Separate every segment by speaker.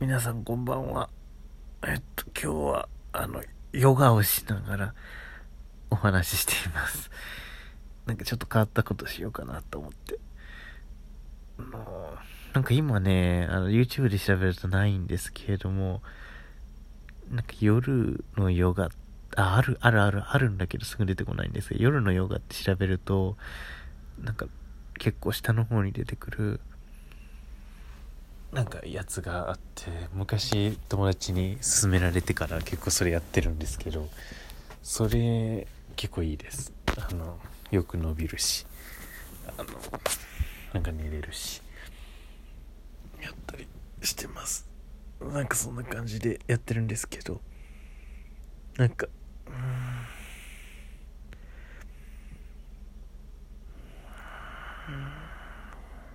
Speaker 1: 皆さんこんばんは。えっと、今日は、あの、ヨガをしながらお話ししています。なんかちょっと変わったことしようかなと思って。あの、なんか今ね、あの、YouTube で調べるとないんですけれども、なんか夜のヨガ、あ、ある、あるある、あるんだけどすぐ出てこないんですけど、夜のヨガって調べると、なんか結構下の方に出てくる、なんかやつがあって昔友達に勧められてから結構それやってるんですけどそれ結構いいです。あのよく伸びるしあのなんか寝れるしやったりしてます。なんかそんな感じでやってるんですけどなんかうーん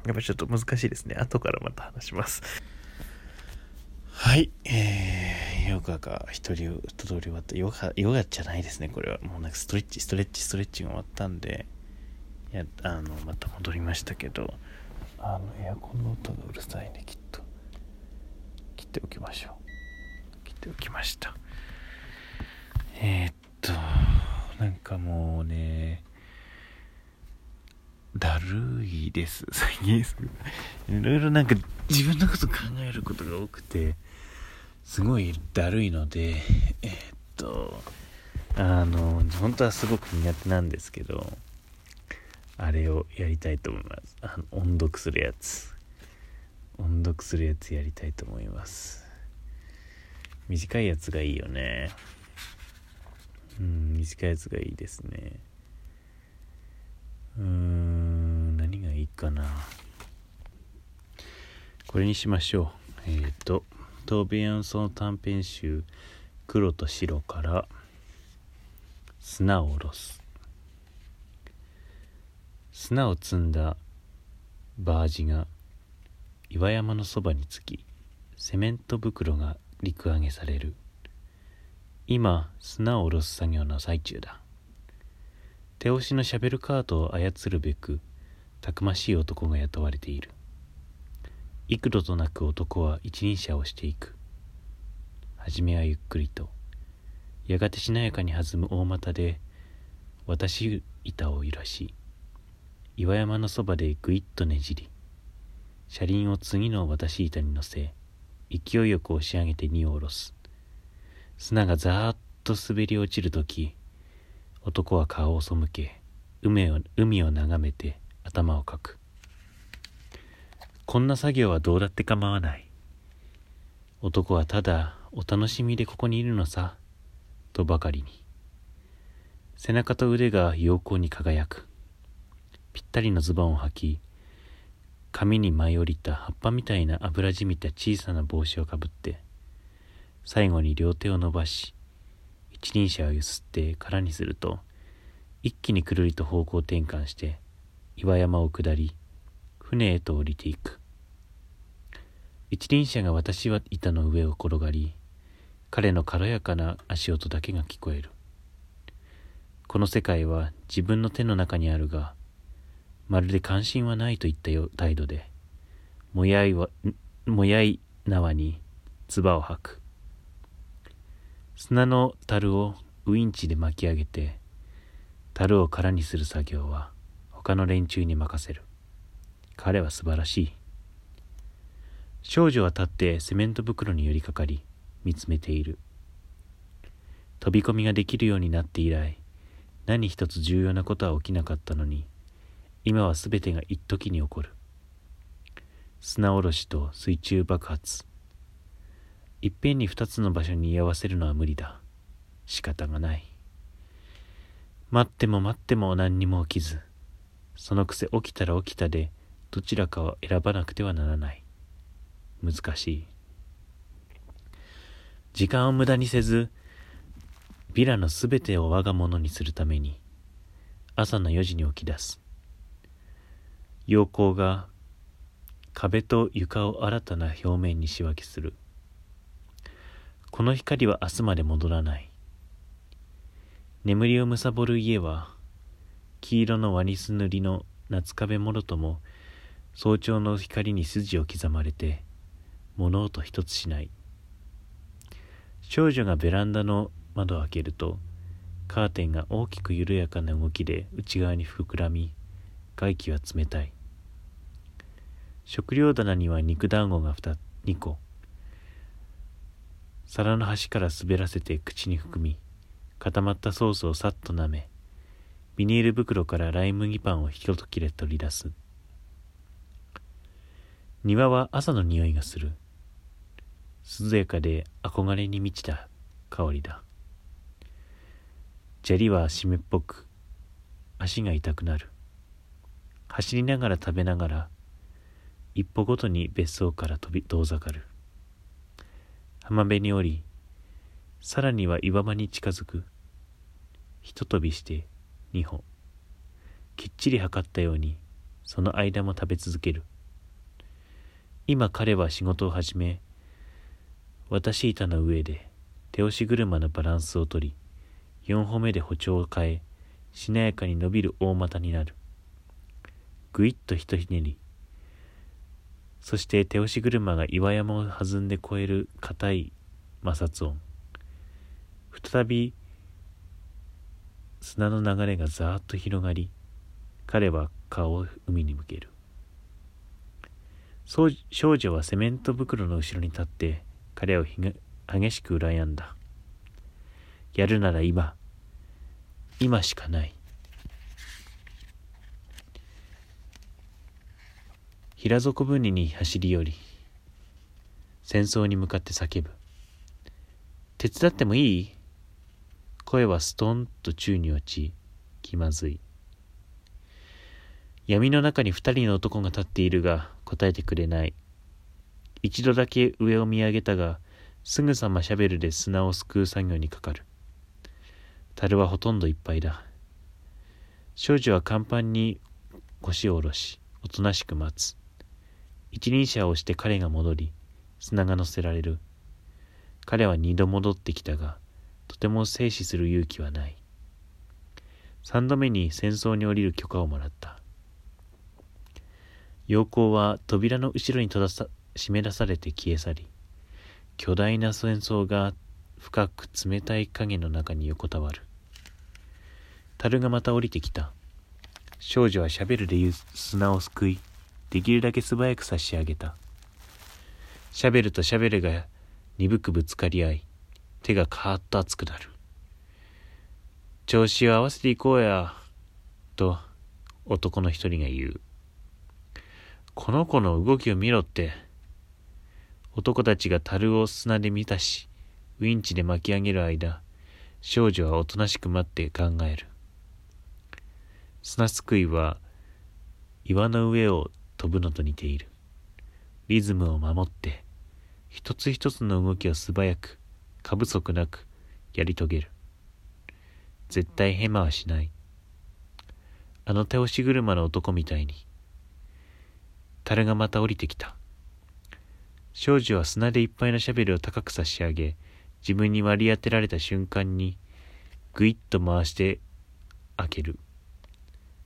Speaker 1: やっぱちょっと難しいですね。後からまた話します。はい。えー、ヨガが一人一通り終わった。ヨガ、ヨガじゃないですね、これは。もうなんかストレッチ、ストレッチ、ストレッチが終わったんで、いや、あの、また戻りましたけど、あの、エアコンの音がうるさいね、きっと。切っておきましょう。切っておきました。えー、っと、なんかもうね、だるいです。最近い。ろいろなんか自分のこと考えることが多くてすごいだるいのでえーっとあの本当はすごく苦手なんですけどあれをやりたいと思います。あの音読するやつ。音読するやつやりたいと思います。短いやつがいいよね。うん短いやつがいいですね。うん。かな。これにしましょう。えっ、ー、とトーベ・ヤンソン短編集「黒と白」から「砂を下ろす」砂を積んだバージが岩山のそばにつきセメント袋が陸揚げされる。今砂を下ろす作業の最中だ。手押しのシャベルカートを操るべくたくましい男が雇われている。幾度となく男は一輪車をしていく。初めはゆっくりとやがてしなやかに弾む大股で渡し板を揺らし岩山のそばでぐいっとねじり車輪を次の渡し板に乗せ勢いよく押し上げて荷を下ろす。砂がざーっと滑り落ちるとき男は顔を背け海を海を眺めて頭をかく。こんな作業はどうだって構わない。男はただお楽しみでここにいるのさとばかりに。背中と腕が陽光に輝く。ぴったりのズボンを履き髪に舞い降りた葉っぱみたいな油じみた小さな帽子をかぶって最後に両手を伸ばし一輪車をゆすって空にすると一気にくるりと方向転換して岩山を下り船へと降りていく。一輪車が私は板の上を転がり彼の軽やかな足音だけが聞こえる。この世界は自分の手の中にあるがまるで関心はないといった態度でもやいはもやい縄に唾を吐く。砂の樽をウインチで巻き上げて樽を空にする作業は他の連中に任せる。彼は素晴らしい。少女は立ってセメント袋に寄りかかり見つめている。飛び込みができるようになって以来何一つ重要なことは起きなかったのに今は全てが一時に起こる。砂おろしと水中爆発。いっぺんに二つの場所に居合わせるのは無理だ。仕方がない。待っても待っても何にも起きず。そのくせ起きたら起きたでどちらかを選ばなくてはならない。難しい。時間を無駄にせずビラのすべてを我が物にするために朝の4時に起き出す。陽光が壁と床を新たな表面に仕分けする。この光は明日まで戻らない。眠りをむさぼる家は黄色のワニス塗りの夏壁もろとも早朝の光に筋を刻まれて物音一つしない。少女がベランダの窓を開けるとカーテンが大きく緩やかな動きで内側に膨らみ外気は冷たい。食料棚には肉団子が 2, 2個。皿の端から滑らせて口に含み固まったソースをさっと舐めビニール袋からライ麦パンを一切れ取り出す。庭は朝の匂いがする。涼やかで憧れに満ちた香りだ。砂利は湿っぽく足が痛くなる。走りながら食べながら一歩ごとに別荘から飛び遠ざかる。浜辺に降りさらには岩場に近づく。ひと飛びして二歩きっちり測ったようにその間も食べ続ける。今彼は仕事を始め渡し板の上で手押し車のバランスをとり4歩目で歩調を変えしなやかに伸びる大股になる。ぐいっとひとひねり。そして手押し車が岩山を弾んで越える硬い摩擦音。再び砂の流れがざーっと広がり彼は顔を海に向ける。少女はセメント袋の後ろに立って彼を激しく羨んだ。やるなら今今しかない。平底分離に走り寄り戦争に向かって叫ぶ。手伝ってもいい？声はストンと宙に落ち気まずい闇の中に二人の男が立っているが答えてくれない。一度だけ上を見上げたが、すぐさまシャベルで砂をすくう作業にかかる。樽はほとんどいっぱいだ。少女は甲板に腰を下ろし、おとなしく待つ。一輪車を押して彼が戻り、砂が乗せられる。彼は二度戻ってきたが、とても静止する勇気はない。三度目に戦争に降りる許可をもらった。陽光は扉の後ろに閉ざさ締め出されて消え去り巨大な戦争が深く冷たい影の中に横たわる樽がまた降りてきた少女はシャベルで砂をすくいできるだけ素早く差し上げたシャベルとシャベルが鈍くぶつかり合い手がカーッと熱くなる調子を合わせていこうやと男の一人が言うこの子の動きを見ろって。男たちが樽を砂で満たし、ウインチで巻き上げる間、少女はおとなしく待って考える。砂すくいは岩の上を飛ぶのと似ている。リズムを守って、一つ一つの動きを素早く、過不足なくやり遂げる。絶対ヘマはしない。あの手押し車の男みたいに。樽がまた降りてきた。少女は砂でいっぱいのシャベルを高く差し上げ、自分に割り当てられた瞬間に、ぐいっと回して開ける。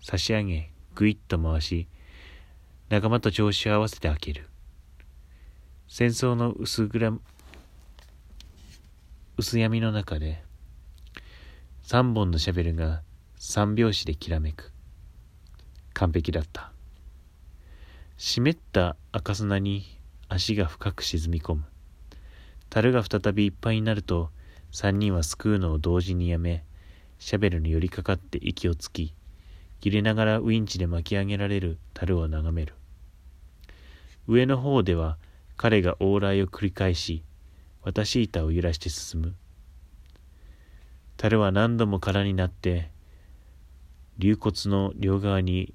Speaker 1: 差し上げ、ぐいっと回し、仲間と調子を合わせて開ける。戦争の薄暗、薄闇の中で、三本のシャベルが三拍子できらめく。完璧だった。湿った赤砂に足が深く沈み込む。樽が再びいっぱいになると、三人はすくうのを同時にやめ、シャベルに寄りかかって息をつき、切れながらウインチで巻き上げられる樽を眺める。上の方では彼が往来を繰り返し、渡し板を揺らして進む。樽は何度も空になって、流骨の両側に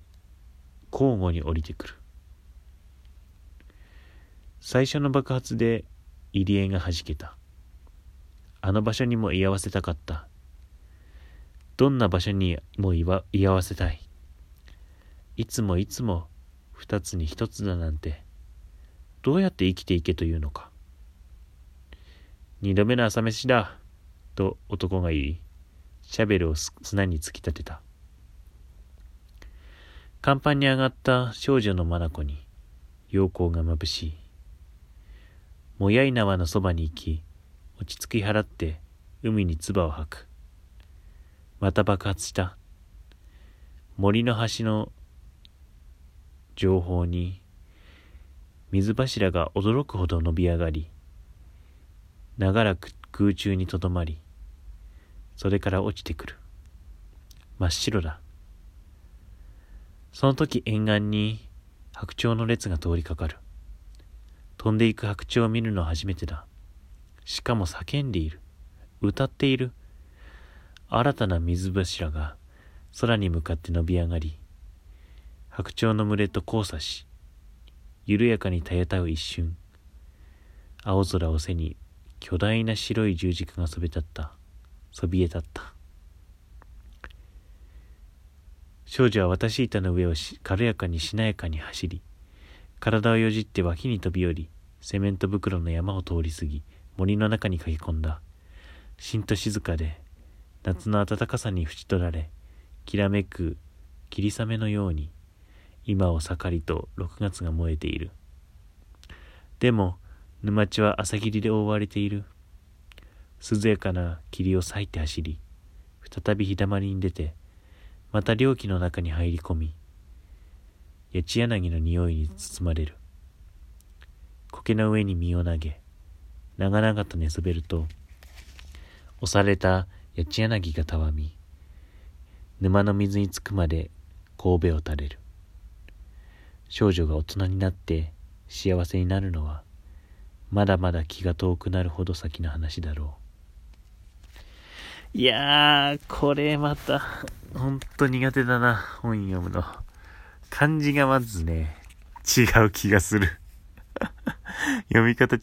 Speaker 1: 交互に降りてくる。最初の爆発で入り江がはじけた。あの場所にも居合わせたかった。どんな場所にも居合わせたい。いつもいつも二つに一つだなんて、どうやって生きていけというのか。二度目の朝飯だ、と男が言い、シャベルを砂に突き立てた。甲板に上がった少女の眼に陽光が眩しい。もやい縄のそばに行き、落ち着き払って海に唾を吐く。また爆発した。森の端の情報に水柱が驚くほど伸び上がり、長らく空中にとどまり、それから落ちてくる。真っ白だ。その時沿岸に白鳥の列が通りかかる。飛んでいく白鳥を見るのは初めてだ。しかも叫んでいる。歌っている。新たな水柱が空に向かって伸び上がり、白鳥の群れと交差し、緩やかにたやたう一瞬、青空を背に巨大な白い十字架がそびえ立った。そびえ立った。少女は渡し板の上を軽やかにしなやかに走り、体をよじって脇に飛び降り、セメント袋の山を通り過ぎ、森の中に駆け込んだ。しんと静かで、夏の暖かさに縁取られ、きらめく霧雨のように、今を盛りと6月が燃えている。でも、沼地は朝霧で覆われている。涼やかな霧を裂いて走り、再び日だまりに出て、また猟奇の中に入り込み、八千柳の匂いに包まれる。苔の上に身を投げ、長々と寝そべると、押された八千柳がたわみ、沼の水につくまで神戸を垂れる。少女が大人になって幸せになるのは、まだまだ気が遠くなるほど先の話だろう。いやー、これまた、ほんと苦手だな、本読むの。漢字がまずね、違う気がする。読み方違